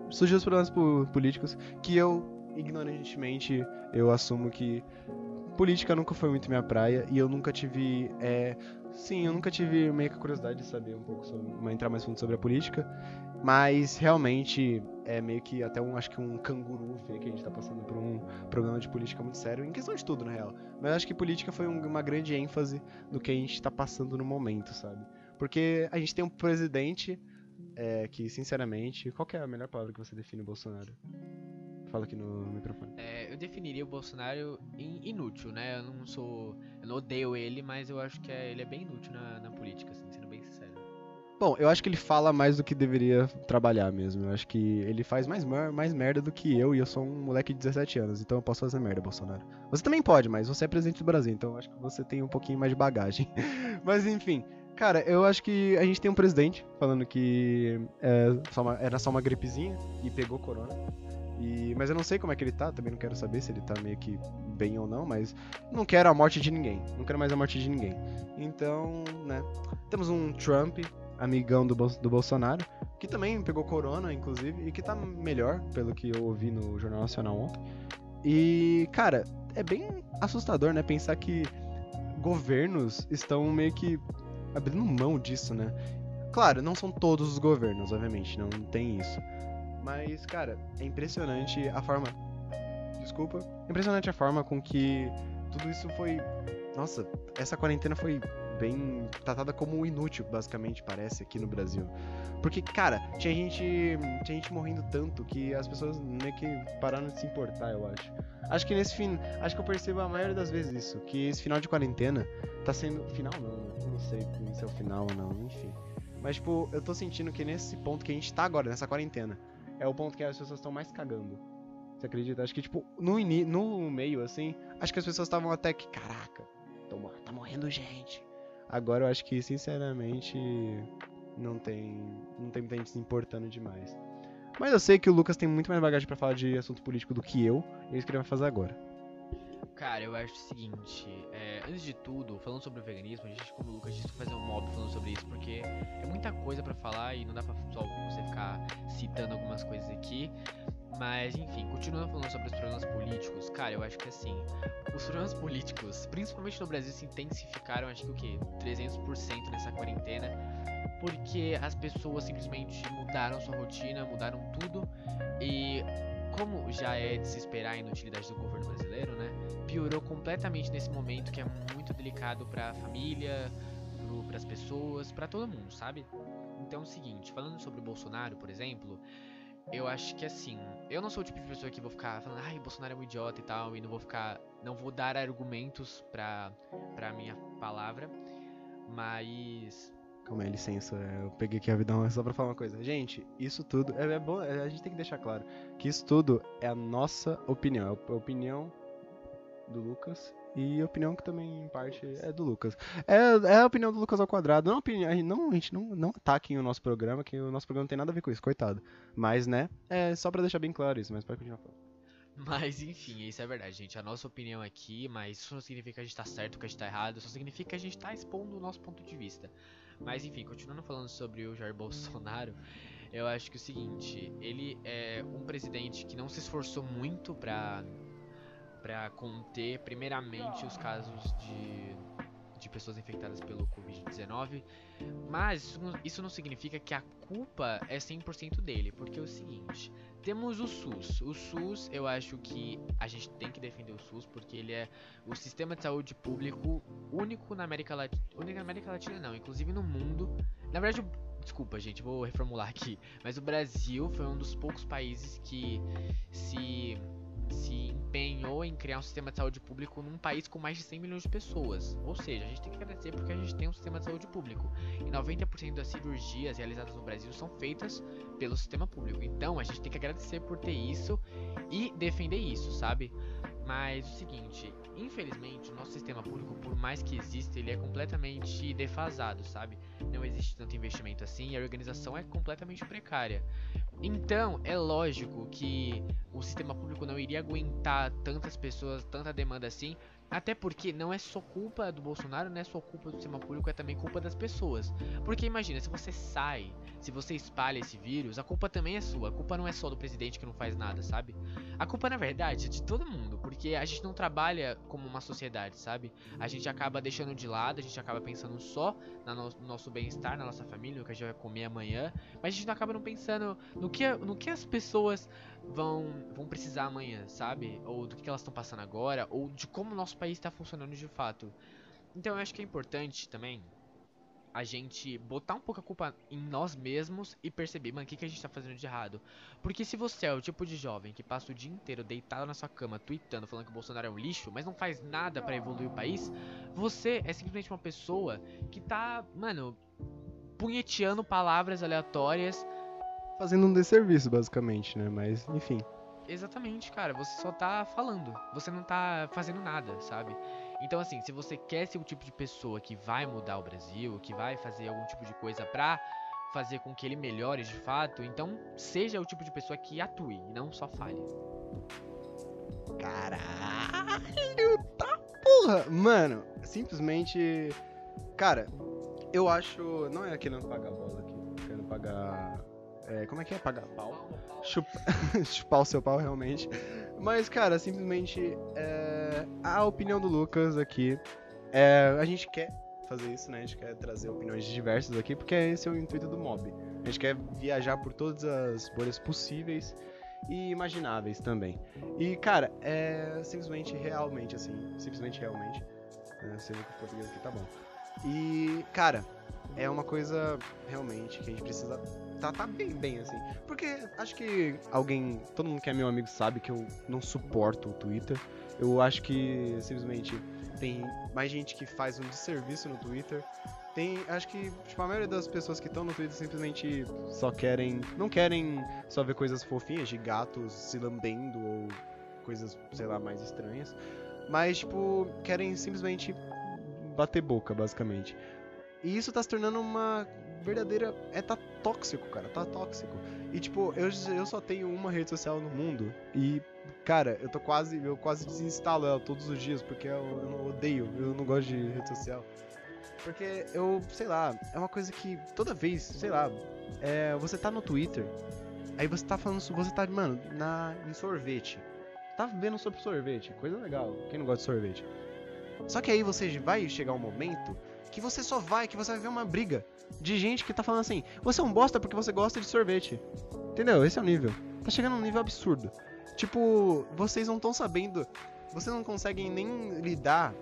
surgiu os problemas políticos que eu ignorantemente eu assumo que política nunca foi muito minha praia e eu nunca tive é... sim, eu nunca tive meio que curiosidade de saber um pouco sobre, entrar mais fundo sobre a política. Mas realmente é meio que até um, acho que um canguru ver que a gente tá passando por um problema de política muito sério, em questão de tudo, na real. Mas acho que política foi um, uma grande ênfase do que a gente tá passando no momento, sabe? Porque a gente tem um presidente é, que, sinceramente, qual é a melhor palavra que você define o Bolsonaro? Fala aqui no microfone. É, eu definiria o Bolsonaro inútil, né? Eu não sou. Eu não odeio ele, mas eu acho que é, ele é bem inútil na, na política, assim, sendo bem sincero. Bom, eu acho que ele fala mais do que deveria trabalhar mesmo. Eu acho que ele faz mais, mais merda do que eu, e eu sou um moleque de 17 anos, então eu posso fazer merda, Bolsonaro. Você também pode, mas você é presidente do Brasil, então eu acho que você tem um pouquinho mais de bagagem. mas enfim, cara, eu acho que a gente tem um presidente falando que é só uma, era só uma gripezinha e pegou corona. E, mas eu não sei como é que ele tá, também não quero saber se ele tá meio que bem ou não, mas não quero a morte de ninguém. Não quero mais a morte de ninguém. Então, né. Temos um Trump amigão do, do Bolsonaro, que também pegou corona, inclusive, e que tá melhor, pelo que eu ouvi no Jornal Nacional ontem. E, cara, é bem assustador, né? Pensar que governos estão meio que abrindo mão disso, né? Claro, não são todos os governos, obviamente, não tem isso. Mas, cara, é impressionante a forma. Desculpa. É impressionante a forma com que tudo isso foi. Nossa, essa quarentena foi bem tratada como inútil, basicamente, parece, aqui no Brasil. Porque, cara, tinha gente. Tinha gente morrendo tanto que as pessoas meio que pararam de se importar, eu acho. Acho que nesse fim. Acho que eu percebo a maioria das vezes isso. Que esse final de quarentena tá sendo. Final não, né? Não sei se é o final ou não, enfim. Mas, tipo, eu tô sentindo que nesse ponto que a gente tá agora, nessa quarentena, é o ponto que as pessoas estão mais cagando. Você acredita? Acho que, tipo, no, no meio, assim, acho que as pessoas estavam até que, caraca, tá morrendo gente. Agora eu acho que, sinceramente, não tem, não tem muita gente se importando demais. Mas eu sei que o Lucas tem muito mais bagagem para falar de assunto político do que eu, e é isso que ele vai fazer agora. Cara, eu acho o seguinte, é, antes de tudo, falando sobre o veganismo, a gente, como o Lucas disse, fazer um mob falando sobre isso, porque é muita coisa para falar e não dá pra só você ficar citando algumas coisas aqui. Mas, enfim, continuando falando sobre os problemas políticos, cara, eu acho que assim, os problemas políticos, principalmente no Brasil, se intensificaram, acho que o quê? 300% nessa quarentena, porque as pessoas simplesmente mudaram sua rotina, mudaram tudo, e como já é de se esperar a inutilidade do governo brasileiro, né? Piorou completamente nesse momento que é muito delicado para a família, para as pessoas, para todo mundo, sabe? Então é o seguinte, falando sobre o Bolsonaro, por exemplo, eu acho que assim, eu não sou o tipo de pessoa que vou ficar falando, ai, Bolsonaro é um idiota e tal, e não vou ficar, não vou dar argumentos pra, pra minha palavra, mas. Calma aí, licença, eu peguei aqui a vidão só pra falar uma coisa. Gente, isso tudo, é, é bom, é, a gente tem que deixar claro que isso tudo é a nossa opinião, é a opinião do Lucas e a opinião que também, em parte, é do Lucas. É, é a opinião do Lucas ao quadrado. Não, a, opinião, a gente não, a gente não, não ataquem o nosso programa, que o nosso programa não tem nada a ver com isso, coitado. Mas, né, é só pra deixar bem claro isso, mas pode continuar falando. Mas enfim, isso é verdade, gente. A nossa opinião aqui, mas isso não significa que a gente tá certo que a gente tá errado, só significa que a gente tá expondo o nosso ponto de vista. Mas enfim, continuando falando sobre o Jair Bolsonaro, eu acho que é o seguinte, ele é um presidente que não se esforçou muito pra para conter primeiramente os casos de, de pessoas infectadas pelo Covid-19, mas isso não, isso não significa que a culpa é 100% dele, porque é o seguinte, temos o SUS. O SUS, eu acho que a gente tem que defender o SUS porque ele é o sistema de saúde público único na América Latina, único na América Latina não, inclusive no mundo. Na verdade, desculpa, gente, vou reformular aqui, mas o Brasil foi um dos poucos países que se se empenhou em criar um sistema de saúde público num país com mais de 100 milhões de pessoas. Ou seja, a gente tem que agradecer porque a gente tem um sistema de saúde público. E 90% das cirurgias realizadas no Brasil são feitas pelo sistema público. Então a gente tem que agradecer por ter isso e defender isso, sabe? Mas o seguinte, infelizmente, o nosso sistema público, por mais que exista, ele é completamente defasado, sabe? Não existe tanto investimento assim e a organização é completamente precária. Então, é lógico que o sistema público não iria aguentar tantas pessoas, tanta demanda assim, até porque não é só culpa do Bolsonaro, não é só culpa do sistema público, é também culpa das pessoas. Porque imagina, se você sai, se você espalha esse vírus, a culpa também é sua. A culpa não é só do presidente que não faz nada, sabe? A culpa, na verdade, é de todo mundo, porque a gente não trabalha como uma sociedade, sabe? A gente acaba deixando de lado, a gente acaba pensando só no nosso bem-estar, na nossa família, no que a gente vai comer amanhã, mas a gente acaba não pensando no que, no que as pessoas vão, vão precisar amanhã, sabe? Ou do que elas estão passando agora, ou de como o nosso país está funcionando de fato. Então eu acho que é importante também a gente botar um pouco a culpa em nós mesmos e perceber, mano, o que, que a gente tá fazendo de errado. Porque se você é o tipo de jovem que passa o dia inteiro deitado na sua cama, tweetando, falando que o Bolsonaro é um lixo, mas não faz nada para evoluir o país, você é simplesmente uma pessoa que tá, mano, punheteando palavras aleatórias. Fazendo um desserviço, basicamente, né? Mas, enfim. Exatamente, cara. Você só tá falando. Você não tá fazendo nada, sabe? Então, assim, se você quer ser o tipo de pessoa que vai mudar o Brasil, que vai fazer algum tipo de coisa pra fazer com que ele melhore de fato, então seja o tipo de pessoa que atue e não só fale. Caralho, tá porra! Mano, simplesmente. Cara, eu acho. Não é querendo pagar bola aqui, querendo pagar. É, como é que é? Pagar pau? Chupa... Chupar o seu pau, realmente. Mas, cara, simplesmente é, a opinião do Lucas aqui é a gente quer fazer isso, né? A gente quer trazer opiniões diversas aqui, porque esse é o intuito do mob. A gente quer viajar por todas as bolhas possíveis e imagináveis também. E, cara, é simplesmente, realmente, assim, simplesmente, realmente. Né? Sei que o português aqui tá bom. E, cara, é uma coisa realmente que a gente precisa tratar bem, bem, assim. Porque acho que alguém, todo mundo que é meu amigo sabe que eu não suporto o Twitter. Eu acho que simplesmente tem mais gente que faz um desserviço no Twitter. Tem, acho que tipo, a maioria das pessoas que estão no Twitter simplesmente só querem, não querem só ver coisas fofinhas de gatos se lambendo ou coisas, sei lá, mais estranhas, mas tipo, querem simplesmente bater boca, basicamente. E isso tá se tornando uma verdadeira. É, tá tóxico, cara. Tá tóxico. E tipo, eu, eu só tenho uma rede social no mundo. E, cara, eu tô quase. Eu quase desinstalo ela todos os dias, porque eu, eu odeio, eu não gosto de rede social. Porque eu, sei lá, é uma coisa que toda vez, sei lá, é, você tá no Twitter, aí você tá falando, você tá, mano, na, em sorvete. Tá vendo sobre sorvete, coisa legal. Quem não gosta de sorvete? Só que aí você vai chegar um momento que você só vai, que você vai ver uma briga de gente que tá falando assim: você é um bosta porque você gosta de sorvete. Entendeu? Esse é o nível. Tá chegando num nível absurdo. Tipo, vocês não estão sabendo. Vocês não conseguem nem lidar.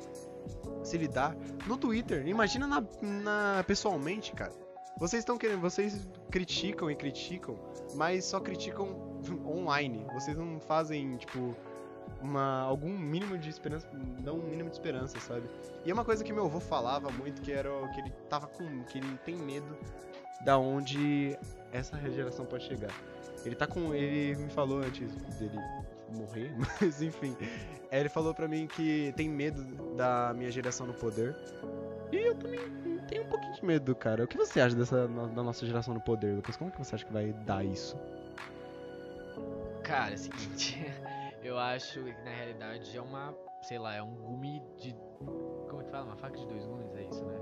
Se lidar no Twitter. Imagina na, na pessoalmente, cara. Vocês estão querendo. Vocês criticam e criticam, mas só criticam online. Vocês não fazem, tipo, uma, algum mínimo de esperança, dá um mínimo de esperança, sabe? E é uma coisa que meu avô falava muito, que era que ele tava com, que ele tem medo da onde essa geração pode chegar. Ele tá com, ele me falou antes dele morrer, mas enfim, ele falou para mim que tem medo da minha geração no poder. E eu também tenho um pouquinho de medo, cara. O que você acha dessa da nossa geração no poder, Lucas? Como que você acha que vai dar isso? Cara, é o seguinte, Eu acho que na realidade é uma, sei lá, é um gume de. Como que fala? Uma faca de dois gumes, é isso, né?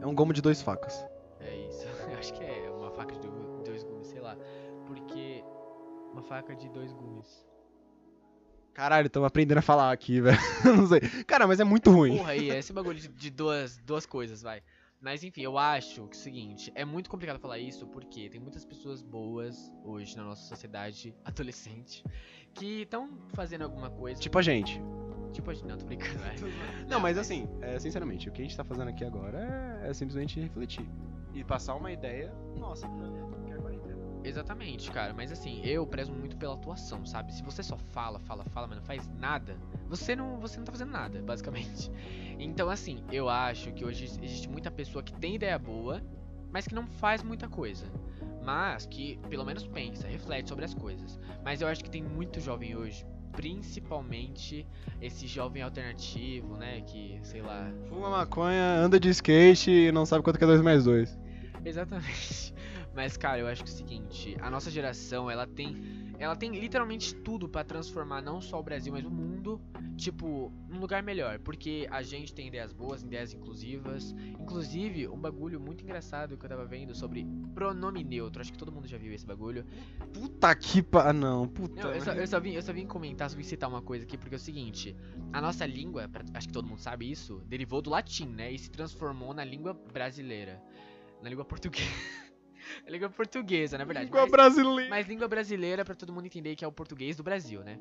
É um gomo de dois facas. É isso. Eu acho que é uma faca de dois gumes, sei lá. Porque. Uma faca de dois gumes. Caralho, estamos aprendendo a falar aqui, velho. Não sei. Cara, mas é muito ruim. Porra aí, é esse bagulho de, de duas, duas coisas, vai. Mas enfim, eu acho que é o seguinte, é muito complicado falar isso porque tem muitas pessoas boas hoje na nossa sociedade adolescente que estão fazendo alguma coisa. Tipo a gente. Tipo a gente, não, tô brincando. É. não, mas assim, é, sinceramente, o que a gente tá fazendo aqui agora é, é simplesmente refletir. E passar uma ideia nossa pra quarentena. Exatamente, cara, mas assim, eu prezo muito pela atuação, sabe? Se você só fala, fala, fala, mas não faz nada, você não, você não tá fazendo nada, basicamente. Então, assim, eu acho que hoje existe muita pessoa que tem ideia boa, mas que não faz muita coisa mas que pelo menos pensa, reflete sobre as coisas. Mas eu acho que tem muito jovem hoje, principalmente esse jovem alternativo, né, que, sei lá, fuma maconha, anda de skate e não sabe quanto que é 2 mais 2. Exatamente. Mas cara, eu acho que é o seguinte, a nossa geração, ela tem ela tem literalmente tudo para transformar não só o Brasil, mas o mundo, tipo, num lugar melhor. Porque a gente tem ideias boas, ideias inclusivas. Inclusive, um bagulho muito engraçado que eu tava vendo sobre pronome neutro. Acho que todo mundo já viu esse bagulho. Puta que pa... Não, puta. Não, eu, só, eu, só vim, eu só vim comentar, só vim citar uma coisa aqui, porque é o seguinte: a nossa língua, acho que todo mundo sabe isso, derivou do latim, né? E se transformou na língua brasileira. Na língua portuguesa. É língua portuguesa, na verdade. Língua mas, brasileira. Mas língua brasileira para todo mundo entender que é o português do Brasil, né?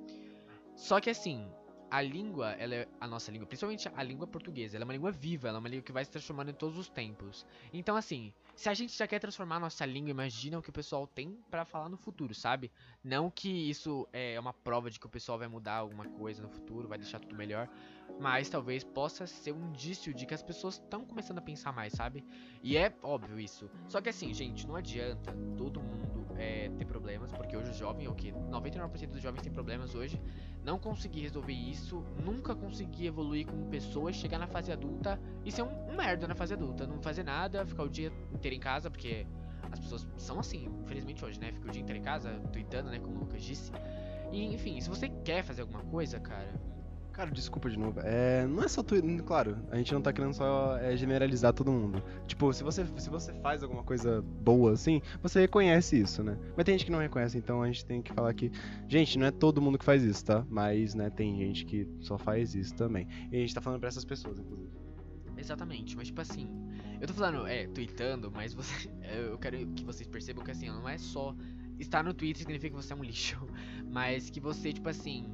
Só que assim, a língua, ela é a nossa língua, principalmente a língua portuguesa, ela é uma língua viva, ela é uma língua que vai se transformando em todos os tempos. Então, assim, se a gente já quer transformar a nossa língua, imagina o que o pessoal tem para falar no futuro, sabe? Não que isso é uma prova de que o pessoal vai mudar alguma coisa no futuro, vai deixar tudo melhor, mas talvez possa ser um indício de que as pessoas estão começando a pensar mais, sabe? E é óbvio isso. Só que assim, gente, não adianta todo mundo é, ter problemas, porque hoje o jovem, o que? 99% dos jovens têm problemas hoje. Não conseguir resolver isso, nunca conseguir evoluir como pessoa, chegar na fase adulta e ser um, um merda na fase adulta. Não fazer nada, ficar o dia inteiro em casa, porque as pessoas são assim, infelizmente hoje, né? Fica o dia inteiro em casa, tweetando, né? Como o Lucas disse. E, enfim, se você quer fazer alguma coisa, cara, Cara, desculpa de novo. É, não é só tu. Claro, a gente não tá querendo só é, generalizar todo mundo. Tipo, se você, se você faz alguma coisa boa assim, você reconhece isso, né? Mas tem gente que não reconhece, então a gente tem que falar que. Gente, não é todo mundo que faz isso, tá? Mas, né, tem gente que só faz isso também. E a gente tá falando pra essas pessoas, inclusive. Exatamente, mas tipo assim, eu tô falando, é, tweetando, mas você, eu quero que vocês percebam que assim, não é só estar no Twitter significa que você é um lixo, mas que você, tipo assim,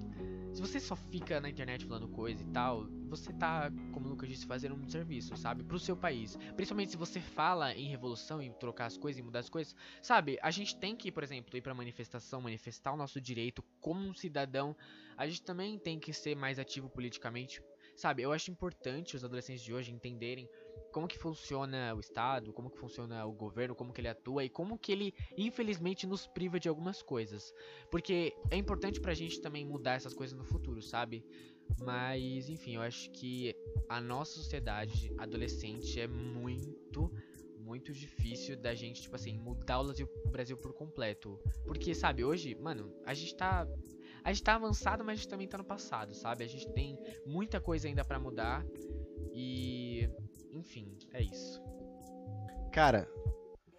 se você só fica na internet falando coisa e tal, você tá, como o Lucas disse, fazendo um serviço, sabe? Pro seu país. Principalmente se você fala em revolução, em trocar as coisas, em mudar as coisas. Sabe, a gente tem que, por exemplo, ir pra manifestação, manifestar o nosso direito como um cidadão. A gente também tem que ser mais ativo politicamente. Sabe, eu acho importante os adolescentes de hoje entenderem como que funciona o Estado, como que funciona o governo, como que ele atua e como que ele, infelizmente, nos priva de algumas coisas. Porque é importante pra gente também mudar essas coisas no futuro, sabe? Mas, enfim, eu acho que a nossa sociedade adolescente é muito, muito difícil da gente, tipo assim, mudar o Brasil, por completo. Porque, sabe, hoje, mano, a gente tá. A gente tá avançado, mas a gente também tá no passado, sabe? A gente tem muita coisa ainda para mudar. E. Enfim, é isso. Cara,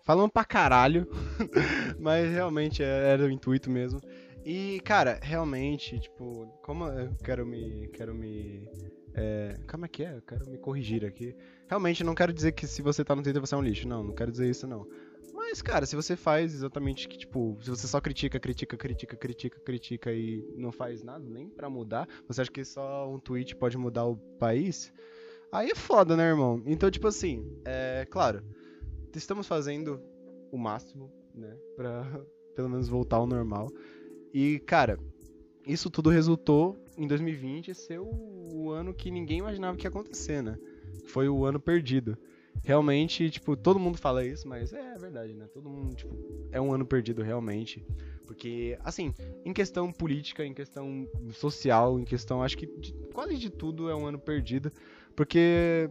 falando pra caralho, mas realmente é, era o intuito mesmo. E, cara, realmente, tipo, como eu quero me. Quero me. É, como é que é? Eu quero me corrigir aqui. Realmente, não quero dizer que se você tá no Twitter você é um lixo. Não, não quero dizer isso, não. Mas, cara, se você faz exatamente que, tipo, se você só critica, critica, critica, critica, critica e não faz nada nem para mudar, você acha que só um tweet pode mudar o país? Aí é foda, né, irmão? Então, tipo assim, é claro, estamos fazendo o máximo, né, pra pelo menos voltar ao normal. E, cara, isso tudo resultou em 2020 ser o ano que ninguém imaginava que ia acontecer, né? Foi o ano perdido. Realmente, tipo, todo mundo fala isso, mas é, é verdade, né? Todo mundo, tipo, é um ano perdido realmente. Porque, assim, em questão política, em questão social, em questão, acho que de, quase de tudo é um ano perdido. Porque,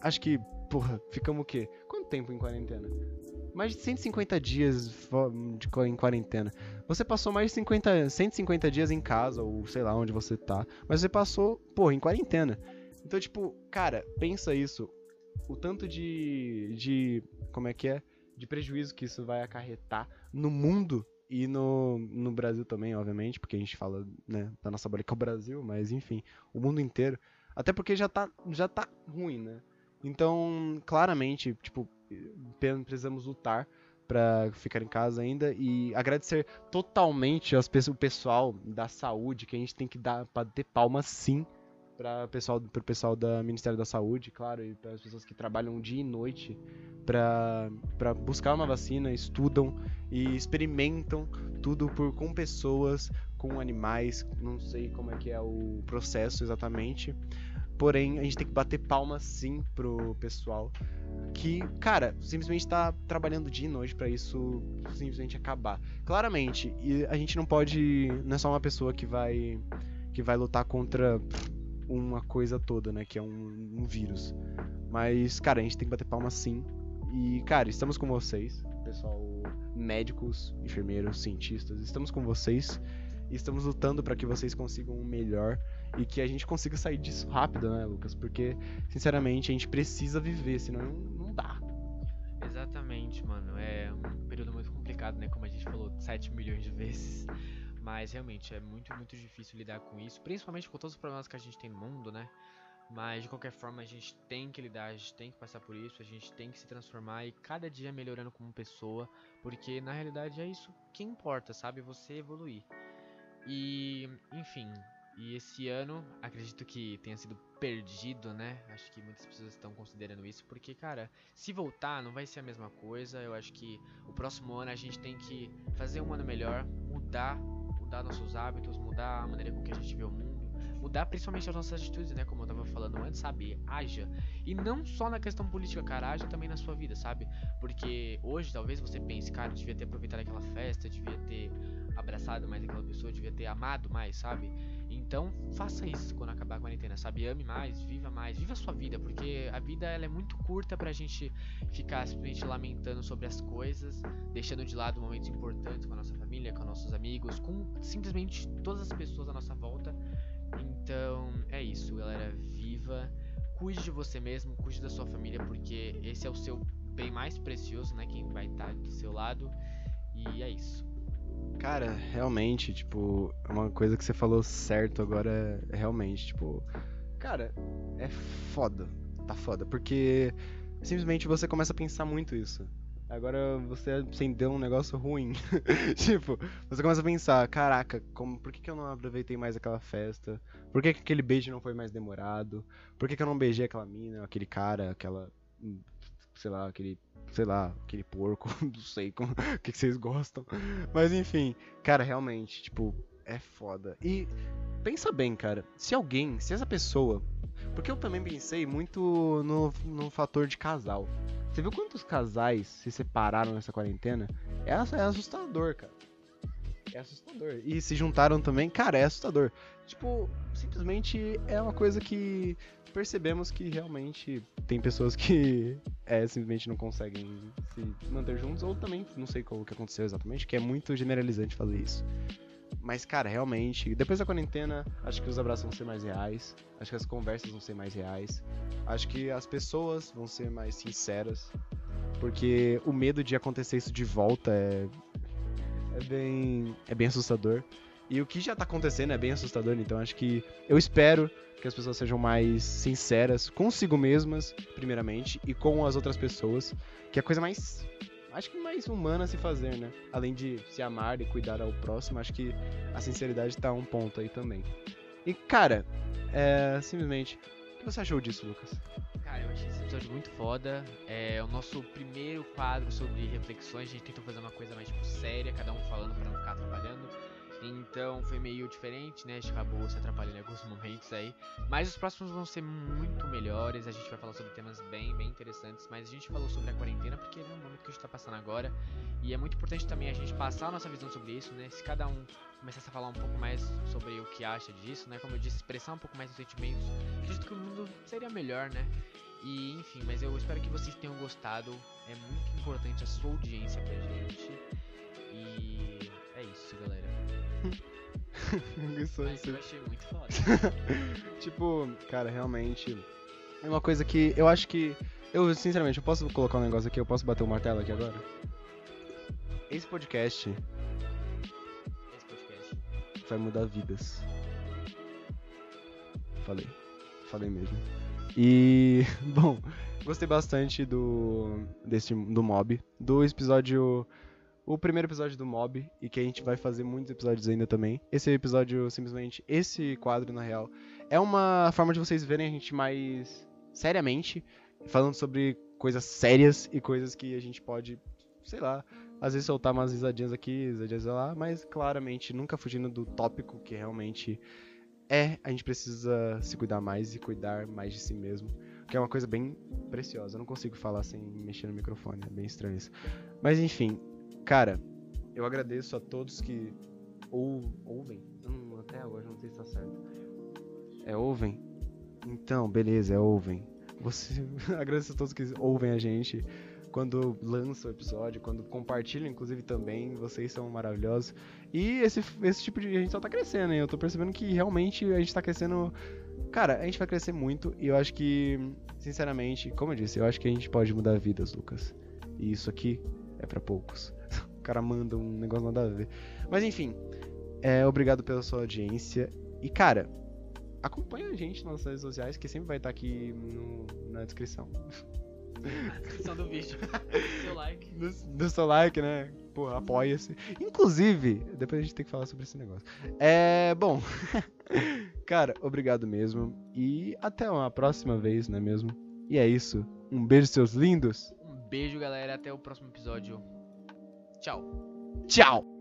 acho que, porra, ficamos o quê? Quanto tempo em quarentena? mais de 150 dias de, em quarentena. Você passou mais de 50, 150 dias em casa, ou sei lá onde você tá. Mas você passou, porra, em quarentena. Então, tipo, cara, pensa isso. O tanto de. de. como é que é? De prejuízo que isso vai acarretar no mundo e no, no Brasil também, obviamente, porque a gente fala, né, da nossa bolha que é o Brasil, mas enfim, o mundo inteiro. Até porque já tá, já tá ruim, né? Então, claramente, tipo, precisamos lutar para ficar em casa ainda e agradecer totalmente aos, o pessoal da saúde que a gente tem que dar para ter palmas sim para pessoal pro pessoal da Ministério da Saúde, claro, e para as pessoas que trabalham dia e noite para para buscar uma vacina, estudam e experimentam tudo por com pessoas, com animais, não sei como é que é o processo exatamente. Porém, a gente tem que bater palmas sim pro pessoal que, cara, simplesmente tá trabalhando dia e noite para isso simplesmente acabar. Claramente, e a gente não pode, não é só uma pessoa que vai que vai lutar contra uma coisa toda, né, que é um, um vírus. Mas, cara, a gente tem que bater palmas sim. E, cara, estamos com vocês, pessoal, médicos, enfermeiros, cientistas, estamos com vocês e estamos lutando para que vocês consigam o melhor e que a gente consiga sair disso rápido, né, Lucas? Porque, sinceramente, a gente precisa viver, senão não dá. Exatamente, mano. É um período muito complicado, né? Como a gente falou 7 milhões de vezes. Mas realmente é muito, muito difícil lidar com isso, principalmente com todos os problemas que a gente tem no mundo, né? Mas de qualquer forma a gente tem que lidar, a gente tem que passar por isso, a gente tem que se transformar e cada dia melhorando como pessoa, porque na realidade é isso que importa, sabe? Você evoluir. E, enfim, e esse ano, acredito que tenha sido perdido, né? Acho que muitas pessoas estão considerando isso, porque, cara, se voltar não vai ser a mesma coisa. Eu acho que o próximo ano a gente tem que fazer um ano melhor, mudar, mudar nossos hábitos, mudar a maneira com que a gente vê o mundo, mudar principalmente as nossas atitudes, né? Como eu tava falando antes, sabe? Haja. E não só na questão política, cara, haja também na sua vida, sabe? Porque hoje talvez você pense, cara, devia ter aproveitado aquela festa, devia ter abraçado mais aquela pessoa, devia ter amado mais, sabe? Então, faça isso quando acabar a quarentena, sabe? Ame mais, viva mais, viva a sua vida, porque a vida ela é muito curta pra gente ficar simplesmente lamentando sobre as coisas, deixando de lado momentos importantes com a nossa família, com nossos amigos, com simplesmente todas as pessoas à nossa volta. Então, é isso, galera. Viva, cuide de você mesmo, cuide da sua família, porque esse é o seu bem mais precioso, né? Quem vai estar do seu lado. E é isso. Cara, realmente, tipo, é uma coisa que você falou certo agora, realmente, tipo, cara, é foda. tá foda. Porque simplesmente você começa a pensar muito isso. Agora você acendeu um negócio ruim. tipo, você começa a pensar, caraca, como, por que, que eu não aproveitei mais aquela festa? Por que, que aquele beijo não foi mais demorado? Por que, que eu não beijei aquela mina, aquele cara, aquela. Sei lá, aquele. Sei lá, aquele porco, não sei o que, que vocês gostam. Mas enfim, cara, realmente, tipo, é foda. E pensa bem, cara, se alguém, se essa pessoa. Porque eu também pensei muito no, no fator de casal. Você viu quantos casais se separaram nessa quarentena? É, é assustador, cara. É assustador. E se juntaram também, cara, é assustador. Tipo, simplesmente é uma coisa que percebemos que realmente tem pessoas que é, simplesmente não conseguem se manter juntos, ou também, não sei o que aconteceu exatamente, que é muito generalizante fazer isso. Mas, cara, realmente, depois da quarentena, acho que os abraços vão ser mais reais. Acho que as conversas vão ser mais reais. Acho que as pessoas vão ser mais sinceras. Porque o medo de acontecer isso de volta é. É bem. É bem assustador. E o que já tá acontecendo é bem assustador, então acho que. Eu espero que as pessoas sejam mais sinceras consigo mesmas, primeiramente, e com as outras pessoas. Que é a coisa mais acho que mais humana se fazer, né? Além de se amar e cuidar ao próximo, acho que a sinceridade tá um ponto aí também. E, cara, é, simplesmente, o que você achou disso, Lucas? Cara, eu achei esse episódio muito foda. É o nosso primeiro quadro sobre reflexões. A gente tentou fazer uma coisa mais tipo, séria, cada um falando para não ficar atrapalhando. Então foi meio diferente, né? A gente acabou se atrapalhando em alguns momentos aí. Mas os próximos vão ser muito melhores. A gente vai falar sobre temas bem, bem interessantes. Mas a gente falou sobre a quarentena porque é um momento que a gente tá passando agora. E é muito importante também a gente passar a nossa visão sobre isso, né? Se cada um começasse a falar um pouco mais sobre o que acha disso, né? Como eu disse, expressar um pouco mais os sentimentos. Acredito que o mundo seria melhor, né? E enfim, mas eu espero que vocês tenham gostado. É muito importante a sua audiência pra gente. E é isso, galera. isso, Mas eu achei muito foda. tipo, cara, realmente. É uma coisa que eu acho que. Eu, sinceramente, eu posso colocar um negócio aqui, eu posso bater o martelo aqui agora? Esse podcast Esse podcast. vai mudar vidas. Falei. Falei mesmo. E, bom, gostei bastante do desse do Mob, do episódio o primeiro episódio do Mob e que a gente vai fazer muitos episódios ainda também. Esse episódio simplesmente esse quadro na real é uma forma de vocês verem a gente mais seriamente falando sobre coisas sérias e coisas que a gente pode, sei lá, às vezes soltar umas risadinhas aqui, risadinhas lá, mas claramente nunca fugindo do tópico que realmente é a gente precisa se cuidar mais e cuidar mais de si mesmo. Que é uma coisa bem preciosa. Eu não consigo falar sem mexer no microfone, é bem estranho isso. Mas enfim, cara, eu agradeço a todos que ou, ouvem. Hum, até agora não sei se tá certo. É ouvem? Então, beleza, é ouvem. Você agradeço a todos que ouvem a gente quando lança o episódio, quando compartilham, inclusive também, vocês são maravilhosos. E esse, esse tipo de. A gente só tá crescendo, hein? Eu tô percebendo que realmente a gente tá crescendo. Cara, a gente vai crescer muito e eu acho que, sinceramente, como eu disse, eu acho que a gente pode mudar vidas, Lucas. E isso aqui é para poucos. O cara manda um negócio nada a ver. Mas enfim, é, obrigado pela sua audiência. E cara, acompanha a gente nas redes sociais, que sempre vai estar aqui no, na descrição. Na descrição do vídeo. Seu like. do, do seu like, né? Pô, apoia-se. Inclusive, depois a gente tem que falar sobre esse negócio. É, bom. Cara, obrigado mesmo. E até uma próxima vez, não é mesmo? E é isso. Um beijo, seus lindos. Um beijo, galera. Até o próximo episódio. 叫叫。